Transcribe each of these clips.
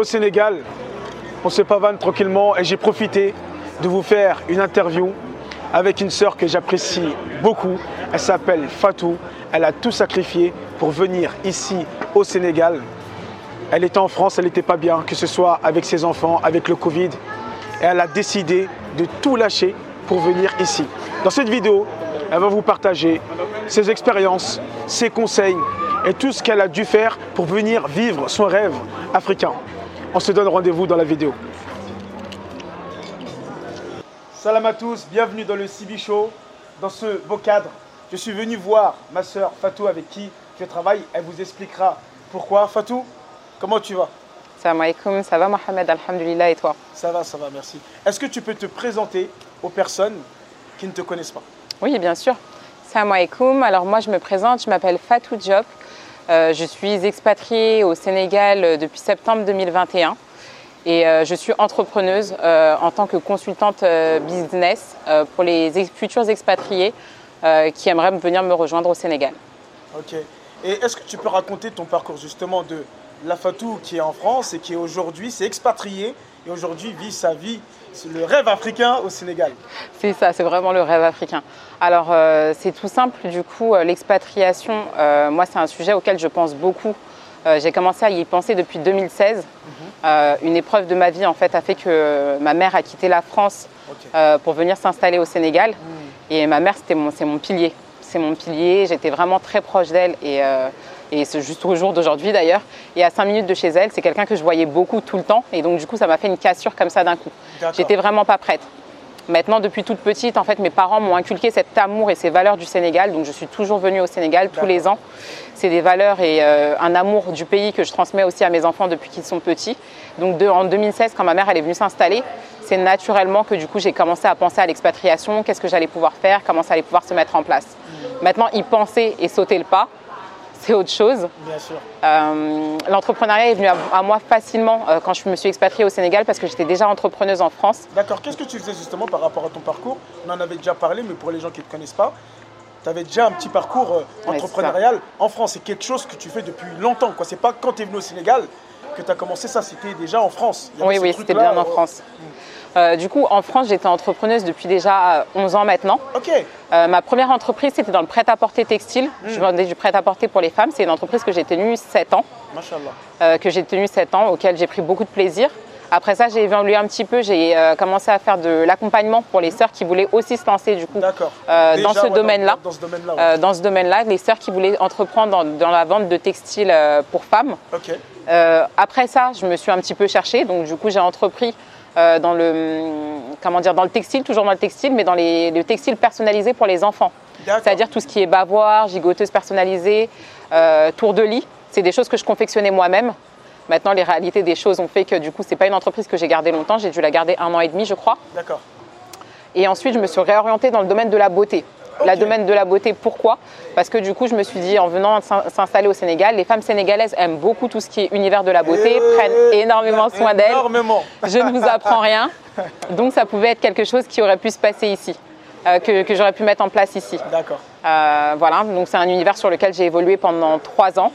au Sénégal. On se pavane tranquillement et j'ai profité de vous faire une interview avec une sœur que j'apprécie beaucoup. Elle s'appelle Fatou. Elle a tout sacrifié pour venir ici au Sénégal. Elle était en France, elle n'était pas bien, que ce soit avec ses enfants, avec le Covid. Et elle a décidé de tout lâcher pour venir ici. Dans cette vidéo, elle va vous partager ses expériences, ses conseils et tout ce qu'elle a dû faire pour venir vivre son rêve africain. On se donne rendez-vous dans la vidéo. Salam à tous, bienvenue dans le CB Show. Dans ce beau cadre, je suis venu voir ma sœur Fatou avec qui je travaille. Elle vous expliquera pourquoi. Fatou, comment tu vas? Salam alaikum, ça va Mohamed, alhamdulillah et toi? Ça va, ça va, merci. Est-ce que tu peux te présenter aux personnes qui ne te connaissent pas? Oui, bien sûr. Salam alaikum, alors moi je me présente, je m'appelle Fatou Diop. Euh, je suis expatriée au Sénégal euh, depuis septembre 2021 et euh, je suis entrepreneuse en tant que consultante business pour les futurs expatriés qui aimeraient venir me rejoindre au Sénégal. Ok. Et est-ce que tu peux raconter ton parcours justement de la Fatou qui est en France et qui aujourd'hui s'est expatriée et aujourd'hui vit sa vie, c'est le rêve africain au Sénégal C'est ça, c'est vraiment le rêve africain. Alors euh, c'est tout simple, du coup, euh, l'expatriation, euh, moi c'est un sujet auquel je pense beaucoup. Euh, J'ai commencé à y penser depuis 2016. Euh, une épreuve de ma vie en fait a fait que ma mère a quitté la France pour venir s'installer au Sénégal. Et ma mère, c'était mon, c'est mon pilier. C'est mon pilier. J'étais vraiment très proche d'elle et, et c'est juste au jour d'aujourd'hui d'ailleurs. Et à 5 minutes de chez elle, c'est quelqu'un que je voyais beaucoup tout le temps. Et donc du coup, ça m'a fait une cassure comme ça d'un coup. J'étais vraiment pas prête. Maintenant, depuis toute petite, en fait, mes parents m'ont inculqué cet amour et ces valeurs du Sénégal. Donc, je suis toujours venue au Sénégal tous les ans. C'est des valeurs et euh, un amour du pays que je transmets aussi à mes enfants depuis qu'ils sont petits. Donc, de- en 2016, quand ma mère elle est venue s'installer, c'est naturellement que du coup, j'ai commencé à penser à l'expatriation, qu'est-ce que j'allais pouvoir faire, comment ça allait pouvoir se mettre en place? Maintenant, y penser et sauter le pas, c'est autre chose. Bien sûr. Euh, L'entrepreneuriat est venu à, à moi facilement euh, quand je me suis expatriée au Sénégal parce que j'étais déjà entrepreneuse en France. D'accord. Qu'est-ce que tu faisais justement par rapport à ton parcours? On en avait déjà parlé, mais pour les gens qui ne te connaissent pas, tu avais déjà un petit parcours euh, Ouais, entrepreneurial en France. C'est quelque chose que tu fais depuis longtemps. Ce n'est pas quand tu es venu au Sénégal que tu as commencé ça, c'était déjà en France. Il y avait Oui, oui, c'était bien en France. Euh, du coup, en France, j'étais entrepreneuse depuis déjà euh, 11 ans maintenant. Ok. Euh, ma première entreprise, c'était dans le prêt-à-porter textile. Je vendais du prêt-à-porter pour les femmes. C'est une entreprise que j'ai tenue 7 ans, euh, que j'ai tenue 7 ans, auquel j'ai pris beaucoup de plaisir. Après ça, j'ai évolué un petit peu. J'ai euh, commencé à faire de l'accompagnement pour les sœurs qui voulaient aussi se lancer du coup euh, Déjà, dans ce ouais, domaine-là. Dans, ce domaine-là. ouais. Euh, dans ce domaine-là, les sœurs qui voulaient entreprendre dans, dans la vente de textiles euh, pour femmes. Euh, après ça, je me suis un petit peu cherchée, donc du coup j'ai entrepris euh, dans le comment dire dans le textile, toujours dans le textile, mais dans les, le textile personnalisé pour les enfants. C'est-à-dire tout ce qui est bavoir, gigoteuse personnalisée, euh, tour de lit. C'est des choses que je confectionnais moi-même. Maintenant, les réalités des choses ont fait que du coup, c'est pas une entreprise que j'ai gardée longtemps. J'ai dû la garder un an et demi, je crois. D'accord. Et ensuite, je me suis réorientée dans le domaine de la beauté. La domaine de la beauté, pourquoi? Parce que du coup, je me suis dit, en venant s'in- s'installer au Sénégal, les femmes sénégalaises aiment beaucoup tout ce qui est univers de la beauté, Et- prennent énormément soin d'elles. Énormément. Je ne vous apprends rien. Donc, ça pouvait être quelque chose qui aurait pu se passer ici, euh, que, que j'aurais pu mettre en place ici. D'accord. Euh, voilà, donc c'est un univers sur lequel j'ai évolué pendant trois ans,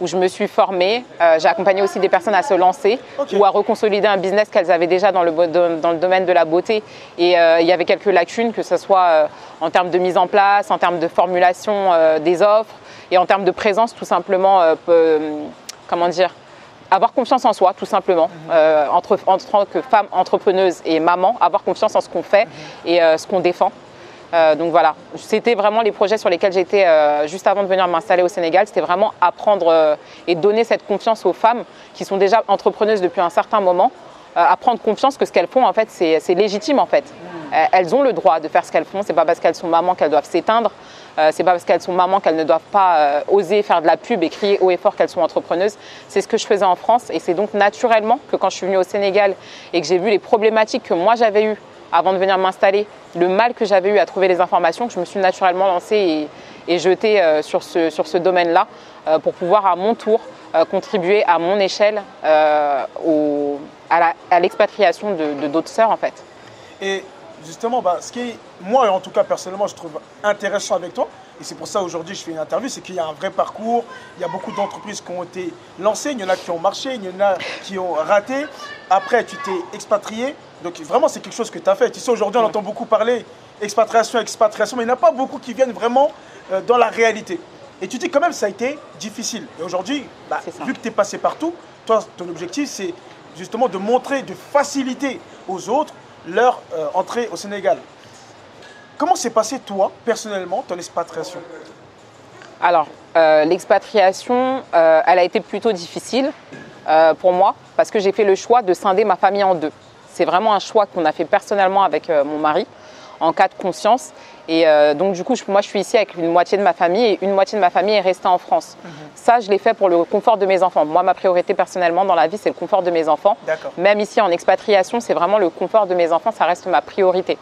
où je me suis formée. Euh, j'ai accompagné aussi des personnes à se lancer ou à reconsolider un business qu'elles avaient déjà dans le, dans domaine de la beauté. Et euh, il y avait quelques lacunes, que ce soit en termes de mise en place, en termes de formulation des offres et en termes de présence, tout simplement, comment dire avoir confiance en soi, tout simplement, Euh, entre, en tant que femme entrepreneuse et maman, avoir confiance en ce qu'on fait et euh, ce qu'on défend. Euh, donc voilà, c'était vraiment les projets sur lesquels j'étais euh, juste avant de venir m'installer au Sénégal. C'était vraiment apprendre euh, et donner cette confiance aux femmes qui sont déjà entrepreneuses depuis un certain moment, à prendre confiance que ce qu'elles font en fait c'est légitime en fait. Euh, elles ont le droit de faire ce qu'elles font. C'est pas parce qu'elles sont mamans qu'elles doivent s'éteindre. C'est pas parce qu'elles sont mamans qu'elles ne doivent pas oser faire de la pub et crier haut et fort qu'elles sont entrepreneuses. C'est ce que je faisais en France et c'est donc naturellement que quand je suis venue au Sénégal et que j'ai vu les problématiques que moi j'avais eues avant de venir m'installer, le mal que j'avais eu à trouver les informations, que je me suis naturellement lancée et, et jetée euh, sur ce, sur ce domaine-là euh, pour pouvoir à mon tour euh, contribuer à mon échelle au- à l'expatriation de d'autres sœurs en fait. Et justement, bah, ce qui moi en tout cas personnellement, je trouve intéressant avec toi, et c'est pour ça aujourd'hui je fais une interview, c'est qu'il y a un vrai parcours, il y a beaucoup d'entreprises qui ont été lancées, il y en a qui ont marché, il y en a qui ont raté. Après, tu t'es expatrié, donc vraiment c'est quelque chose que tu as fait. Tu sais, aujourd'hui on entend beaucoup parler expatriation, expatriation, mais il n'y en a pas beaucoup qui viennent vraiment euh, dans la réalité. Et tu dis quand même ça a été difficile. Et aujourd'hui, bah, vu que tu es passé partout, toi, ton objectif c'est justement de montrer, de faciliter aux autres leur euh, entrée au Sénégal. Comment s'est passé, toi, personnellement, ton expatriation? Alors, euh, l'expatriation, euh, elle a été plutôt difficile pour moi parce que j'ai fait le choix de scinder ma famille en deux. C'est vraiment un choix qu'on a fait personnellement avec mon mari en cas de conscience. Et euh, donc, du coup, moi, je suis ici avec une moitié de ma famille et une moitié de ma famille est restée en France. Mhm. Ça, je l'ai fait pour le confort de mes enfants. Moi, ma priorité personnellement dans la vie, c'est le confort de mes enfants. Même ici, en expatriation, c'est vraiment le confort de mes enfants, ça reste ma priorité.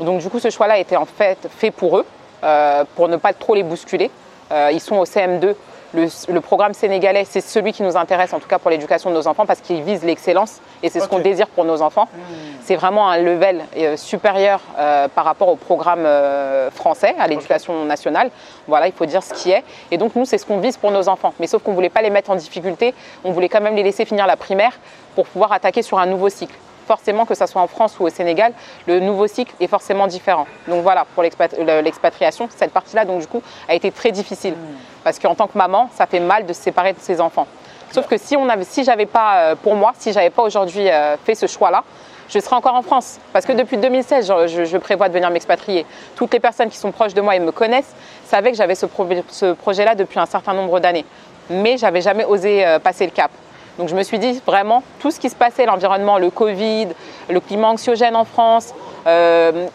Mhm. Donc, du coup, ce choix-là a été en fait fait pour eux, euh, pour ne pas trop les bousculer. Euh, ils sont au CM2 le, programme sénégalais, c'est celui qui nous intéresse, en tout cas pour l'éducation de nos enfants, parce qu'il vise l'excellence et c'est ce qu'on désire pour nos enfants. Hmm. C'est vraiment un level euh, supérieur euh, par rapport au programme euh, français, à l'éducation nationale. Voilà, il faut dire ce qui est. Et donc nous, c'est ce qu'on vise pour nos enfants. Mais sauf qu'on ne voulait pas les mettre en difficulté, on voulait quand même les laisser finir la primaire pour pouvoir attaquer sur un nouveau cycle forcément que ce soit en France ou au Sénégal, le nouveau cycle est forcément différent. Donc voilà, pour l'expatriation, cette partie-là, donc du coup, a été très difficile. Parce qu'en tant que maman, ça fait mal de se séparer de ses enfants. Sauf que si j'avais pas, euh, pour moi, si j'avais pas aujourd'hui euh, fait ce choix-là, je serais encore en France. Parce que depuis 2016, je, prévois de venir m'expatrier. Toutes les personnes qui sont proches de moi et me connaissent savaient que j'avais ce, ce projet-là depuis un certain nombre d'années. Mais j'avais jamais osé euh, passer le cap. Donc je me suis dit vraiment tout ce qui se passait, l'environnement, le Covid, le climat anxiogène en France, euh,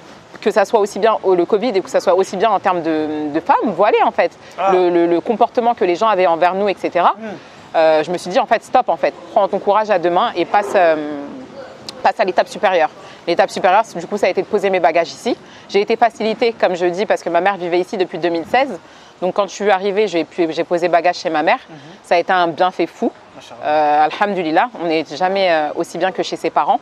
que ça soit aussi bien le Covid et que ça soit aussi bien en termes de, femmes voilées en fait, ah. le, comportement que les gens avaient envers nous, etc. Hmm. Euh, je me suis dit en fait stop en fait, prends ton courage à deux mains et passe, euh, passe à l'étape supérieure. L'étape supérieure, du coup, ça a été de poser mes bagages ici. J'ai été facilitée, comme je dis, parce que ma mère vivait ici depuis 2016. Donc quand je suis arrivée, j'ai posé bagages chez ma mère. Mhm. Ça a été un bienfait fou. Euh, Alhamdulillah, on n'est jamais euh, aussi bien que chez ses parents.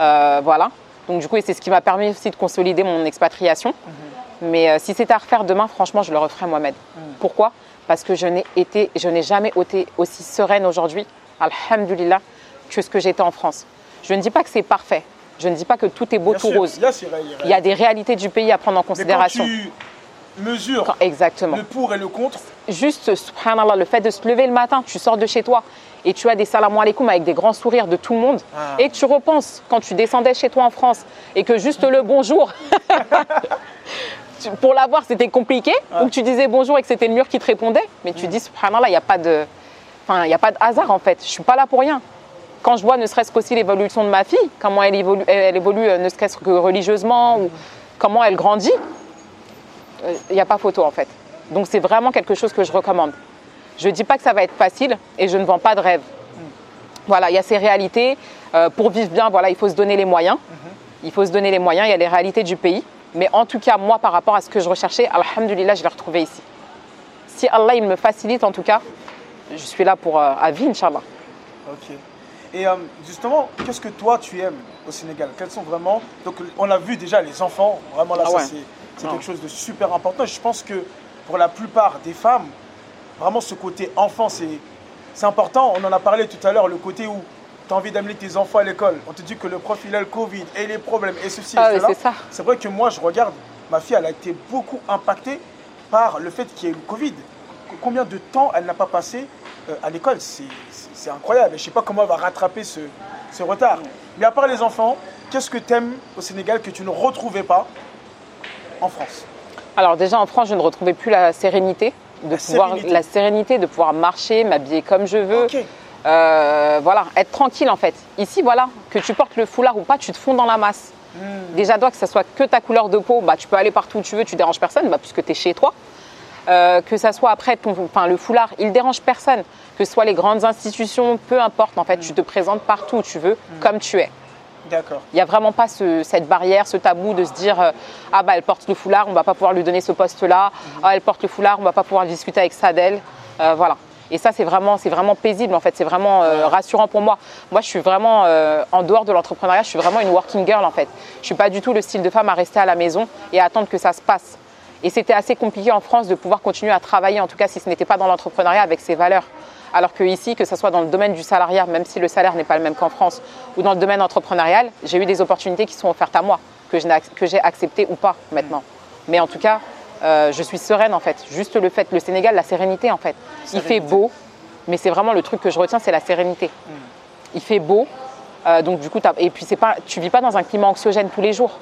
Euh, voilà. Donc du coup, c'est ce qui m'a permis aussi de consolider mon expatriation. Mhm. Mais si c'était à refaire demain, franchement, je le referais Mohamed. Mhm. Pourquoi? Parce que je n'ai été, je n'ai jamais été aussi sereine aujourd'hui, Alhamdulillah, que ce que j'étais en France. Je ne dis pas que c'est parfait. Je ne dis pas que tout est beau, tout rose. Il y a des réalités du pays à prendre en considération mesure Exactement. le pour et le contre. Juste, subhanallah, le fait de se lever le matin, tu sors de chez toi et tu as des salam alaikum avec des grands sourires de tout le monde ah. et tu repenses quand tu descendais chez toi en France et que juste le bonjour, pour l'avoir c'était compliqué, ah. ou que tu disais bonjour et que c'était le mur qui te répondait, mais tu mm. dis subhanallah, il n'y a pas de... Enfin, il a pas de hasard en fait. Je suis pas là pour rien quand je vois ne serait-ce qu'aussi l'évolution de ma fille, comment elle évolue, elle évolue euh, ne serait-ce que religieusement, ou comment elle grandit, il euh, n'y a pas photo en fait. Donc c'est vraiment quelque chose que je recommande. Je ne dis pas que ça va être facile et je ne vends pas de rêve. Voilà, il y a ces réalités. Euh, pour vivre bien, voilà, il faut se donner les moyens. Il faut se donner les moyens, il y a les réalités du pays. Mais en tout cas, moi, par rapport à ce que je recherchais, alhamdulillah, je l'ai retrouvé ici. Si Allah, il me facilite, en tout cas, je suis là pour euh, à vie, Inch'Allah. Ok. Et justement, qu'est-ce que toi, tu aimes au Sénégal? Quels sont vraiment... Donc, on a vu déjà les enfants, vraiment là, ah c'est quelque chose de super important. je pense que pour la plupart des femmes, vraiment ce côté enfant, c'est important. On en a parlé tout à l'heure, le côté où tu as envie d'amener tes enfants à l'école. On te dit que le prof, il a le Covid et les problèmes et ceci ah et cela. C'est vrai que moi, je regarde, ma fille, elle a été beaucoup impactée par le fait qu'il y ait eu le Covid. Combien de temps elle n'a pas passé euh, à l'école? C'est incroyable. Je ne sais pas comment elle va rattraper ce, ce retard. Mais à part les enfants, qu'est-ce que tu aimes au Sénégal que tu ne retrouvais pas en France? Alors déjà en France, je ne retrouvais plus la sérénité de pouvoir la sérénité de pouvoir marcher, m'habiller comme je veux. Euh, voilà, être tranquille en fait. Ici, voilà, que tu portes le foulard ou pas, tu te fonds dans la masse. Hmm. Déjà, toi, que ce soit que ta couleur de peau, bah, tu peux aller partout où tu veux, tu déranges personne, bah, puisque tu es chez toi. Euh, que ça soit après ton, enfin, le foulard, il dérange personne. Que ce soit les grandes institutions, peu importe, en fait, tu te présentes partout où tu veux, hmm. comme tu es. Il n'y a vraiment pas cette barrière, ce tabou de se dire euh, ah bah elle porte le foulard, on ne va pas pouvoir lui donner ce poste-là. Mhm. Ah elle porte le foulard, on ne va pas pouvoir discuter avec ça d'elle. Euh, voilà. Et ça, c'est vraiment, c'est vraiment paisible, en fait. C'est vraiment euh, rassurant pour moi. Moi, je suis vraiment, en dehors de l'entrepreneuriat, je suis vraiment une working girl, en fait. Je ne suis pas du tout le style de femme à rester à la maison et à attendre que ça se passe. Et c'était assez compliqué en France de pouvoir continuer à travailler, en tout cas si ce n'était pas dans l'entrepreneuriat avec ces valeurs. Alors que ici, que ce soit dans le domaine du salariat, même si le salaire n'est pas le même qu'en France, ou dans le domaine entrepreneurial, j'ai eu des opportunités qui sont offertes à moi, que j'ai acceptées ou pas maintenant. Mais en tout cas, euh, je suis sereine en fait. Juste le fait, le Sénégal, la sérénité en fait. Il fait beau, mais c'est vraiment le truc que je retiens, c'est la sérénité. Hmm. Il fait beau, euh, donc du coup, et puis c'est pas, tu vis pas dans un climat anxiogène tous les jours.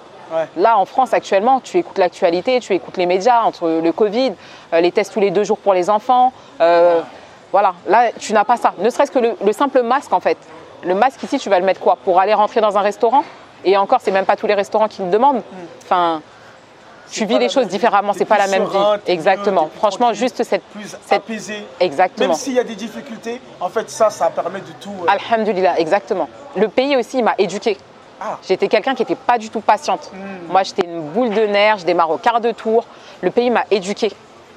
Là, en France, actuellement, tu écoutes l'actualité, tu écoutes les médias, entre le Covid, euh, les tests tous les deux jours pour les enfants. Voilà, là, tu n'as pas ça. Ne serait-ce que le, simple masque, en fait. Le masque ici, tu vas le mettre quoi? Pour aller rentrer dans un restaurant? Et encore, c'est même pas tous les restaurants qui le demandent. Hmm. Enfin, tu vis les choses différemment, c'est pas la même vie. Exactement. Franchement, juste cette. Plus cette... Exactement. Même s'il y a des difficultés, en fait, ça, ça permet de tout. Euh... Alhamdulillah, exactement. Le pays aussi m'a éduqué. Ah. J'étais quelqu'un qui n'était pas du tout patiente. Hmm. Moi, j'étais une boule de nerfs, je démarre au quart de tour. Le pays m'a éduqué.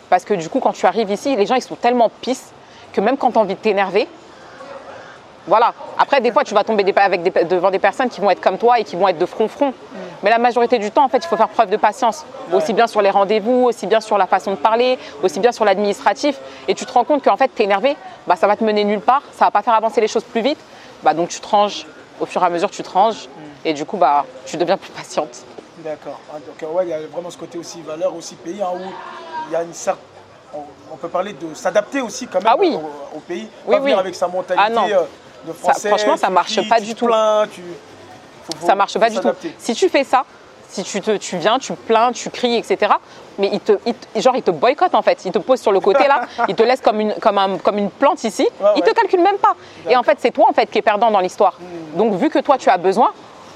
Parce que du coup, quand tu arrives ici, les gens, ils sont tellement pisses que même quand tu as envie de t'énerver, voilà. Après, des fois, tu vas tomber avec devant des personnes qui vont être comme toi et qui vont être de front-front. Mais la majorité du temps, en fait, il faut faire preuve de patience. Aussi bien sur les rendez-vous, aussi bien sur la façon de parler, aussi bien sur l'administratif. Et tu te rends compte qu'en fait, tu es énervé, bah, ça va te mener nulle part, ça va pas faire avancer les choses plus vite. Bah, donc tu te ranges. Au fur et à mesure, tu te ranges. Et du coup, bah, tu deviens plus patiente. D'accord. Ah, donc, ouais, il y a vraiment ce côté aussi valeur, aussi pays, hein, où il y a une certaine on, peut parler de s'adapter aussi quand même ah au, pays, oui, pas venir avec sa mentalité ah euh, de français. franchement, ça marche pas du tout. Plains, tu, ça marche pas du tout. Si tu fais ça, si tu, te, tu viens, tu plains, tu cries, etc. Mais il te, genre, il te boycotte en fait. Il te pose sur le côté là, il te laisse comme une, comme comme une plante ici. il te calcule même pas. Et en fait, c'est toi en fait qui es perdant dans l'histoire. Hmm. Donc, vu que toi tu as besoin,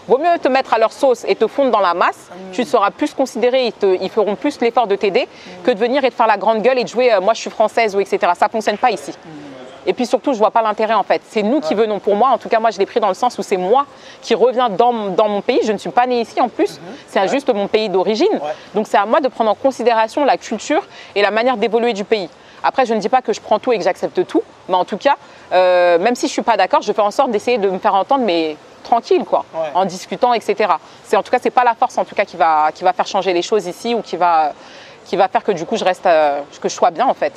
Vaut mieux te mettre à leur sauce et te fondre dans la masse. Tu seras plus considéré, ils, feront plus l'effort de t'aider que de venir et de faire la grande gueule et de jouer euh, moi je suis française ou etc. Ça ne fonctionne pas ici. Et puis surtout, je ne vois pas l'intérêt en fait. C'est nous qui venons pour moi. En tout cas, moi, je l'ai pris dans le sens où c'est moi qui reviens dans, mon pays. Je ne suis pas née ici en plus. Mhm. C'est juste mon pays d'origine. Donc c'est à moi de prendre en considération la culture et la manière d'évoluer du pays. Après, je ne dis pas que je prends tout et que j'accepte tout. Mais en tout cas, euh, même si je ne suis pas d'accord, je fais en sorte d'essayer de me faire entendre, mais tranquille, quoi, en discutant, etc. C'est en tout cas, c'est pas la force en tout cas qui va, qui va faire changer les choses ici ou qui va, qui va faire que du coup je reste, euh, que je sois bien en fait.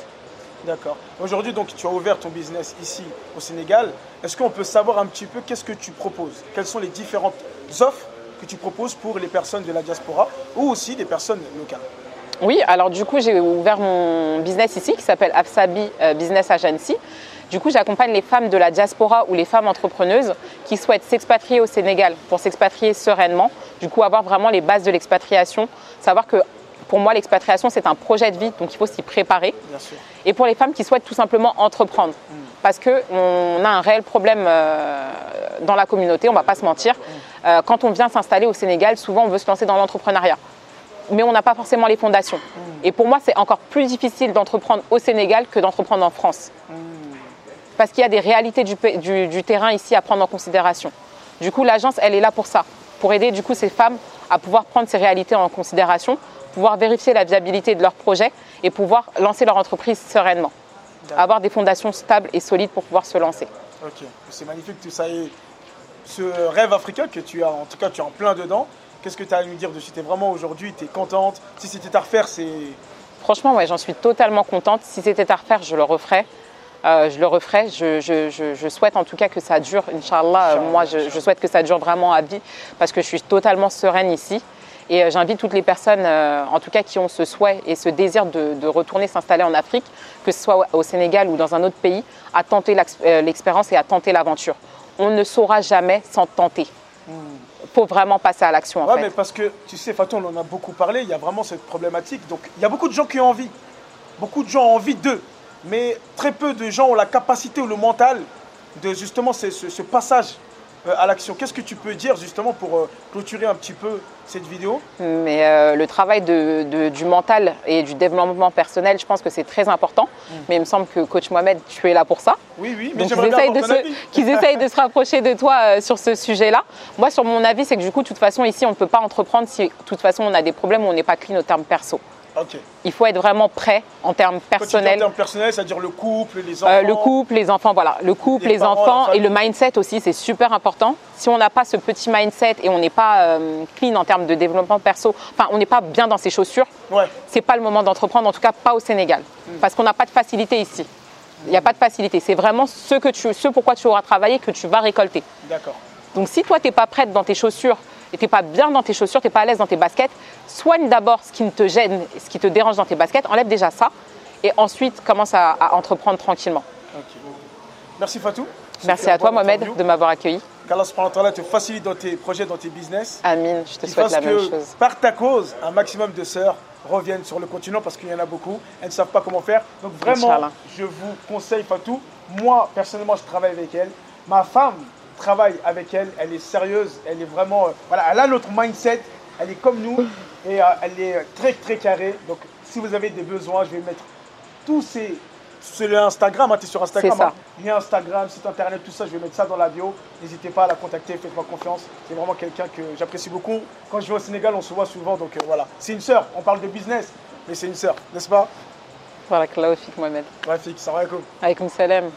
D'accord. Aujourd'hui, donc, tu as ouvert ton business ici au Sénégal. Est-ce qu'on peut savoir un petit peu qu'est-ce que tu proposes? Quelles sont les différentes offres que tu proposes pour les personnes de la diaspora ou aussi des personnes locales? Oui, alors du coup, j'ai ouvert mon business ici qui s'appelle Afsabi euh, Business Agency. Du coup, j'accompagne les femmes de la diaspora ou les femmes entrepreneuses qui souhaitent s'expatrier au Sénégal pour s'expatrier sereinement. Du coup, avoir vraiment les bases de l'expatriation. Savoir que pour moi, l'expatriation, c'est un projet de vie, donc il faut s'y préparer. Et pour les femmes qui souhaitent tout simplement entreprendre. Mm. Parce qu'on a un réel problème euh, dans la communauté, on ne va pas se mentir. Mm. Euh, quand on vient s'installer au Sénégal, souvent on veut se lancer dans l'entrepreneuriat. Mais on n'a pas forcément les fondations. Mm. Et pour moi, c'est encore plus difficile d'entreprendre au Sénégal que d'entreprendre en France parce qu'il y a des réalités du, terrain ici à prendre en considération. Du coup, l'agence, elle est là pour ça, pour aider du coup ces femmes à pouvoir prendre ces réalités en considération, pouvoir vérifier la viabilité de leur projet et pouvoir lancer leur entreprise sereinement. Avoir des fondations stables et solides pour pouvoir se lancer. Ok, c'est magnifique tout ça. ce rêve africain que tu as, en tout cas, tu es en plein dedans. Qu'est-ce que tu as à nous dire dessus? Tu es vraiment aujourd'hui, tu es contente? Si c'était à refaire, c'est. Franchement, ouais, j'en suis totalement contente. Si c'était à refaire, je le referais. Euh, je le referai. Je, souhaite en tout cas que ça dure, Inch'Allah. Euh, moi, je, souhaite que ça dure vraiment à vie parce que je suis totalement sereine ici. Et euh, j'invite toutes les personnes, en tout cas qui ont ce souhait et ce désir de, retourner s'installer en Afrique, que ce soit au Sénégal ou dans un autre pays, à tenter l'expérience et à tenter l'aventure. On ne saura jamais sans tenter. Il hmm. faut vraiment passer à l'action. Oui, mais parce que, tu sais, Fatou, on en a beaucoup parlé, il y a vraiment cette problématique. Donc, il y a beaucoup de gens qui ont envie. Beaucoup de gens ont envie d'eux mais très peu de gens ont la capacité ou le mental de justement ce, passage euh, à l'action. Qu'est-ce que tu peux dire justement pour euh, clôturer un petit peu cette vidéo? Mais euh, le travail du mental et du développement personnel, je pense que c'est très important. Mm. Mais il me semble que coach Mohamed, tu es là pour ça. Oui, oui, mais j'aimerais bien Qu'ils essayent de se rapprocher de toi sur ce sujet-là. Moi, sur mon avis, c'est que du coup, de toute façon, ici, on ne peut pas entreprendre si de toute façon on a des problèmes ou on n'est pas clean au terme perso. Il faut être vraiment prêt en termes dis en personnels. termes personnels, c'est-à-dire le couple, les enfants. Euh, le couple, les enfants, voilà. Le couple, Les les, parents, enfants et le mindset aussi, c'est super important. Si on n'a pas ce petit mindset et on n'est pas euh, clean en termes de développement perso, enfin, on n'est pas bien dans ses chaussures, Ouais. c'est pas le moment d'entreprendre, en tout cas pas au Sénégal. Parce qu'on n'a pas de facilité ici. Il n'y a pas de facilité. C'est vraiment ce, que tu, ce pourquoi tu auras travaillé que tu vas récolter. D'accord. Donc si toi, tu n'es pas prête dans tes chaussures et tu n'es pas bien dans tes chaussures, tu n'es pas à l'aise dans tes baskets, soigne d'abord ce qui ne te gêne, ce qui te dérange dans tes baskets, enlève déjà ça et ensuite commence à, à entreprendre tranquillement. Merci Fatou. Merci à toi Mohamed interview. de m'avoir accueilli. Qu'Allah te facilite dans tes projets, dans tes business. Amine, je te souhaite la même que, chose. par ta cause, un maximum de sœurs reviennent sur le continent parce qu'il y en a beaucoup. Elles ne savent pas comment faire. Donc vraiment, Inch'Allah. je vous conseille Fatou. Moi, personnellement, je travaille avec elle. Ma femme travaille avec elle. Elle est sérieuse. Elle est vraiment... euh, voilà, elle a notre mindset. Elle est comme nous. Et euh, elle est très, très carrée. Donc, si vous avez des besoins, je vais mettre tous ces... C'est le Instagram, tu es sur Instagram. Hein. Lien Instagram, site internet, tout ça, je vais mettre ça dans la bio. N'hésitez pas à la contacter, faites-moi confiance. C'est vraiment quelqu'un que j'apprécie beaucoup. Quand je vais au Sénégal, on se voit souvent, donc euh, voilà. C'est une sœur, on parle de business, mais c'est une sœur, n'est-ce pas? Barakallahu fik Mohamed. Ça va, cool. Alaykoum salam.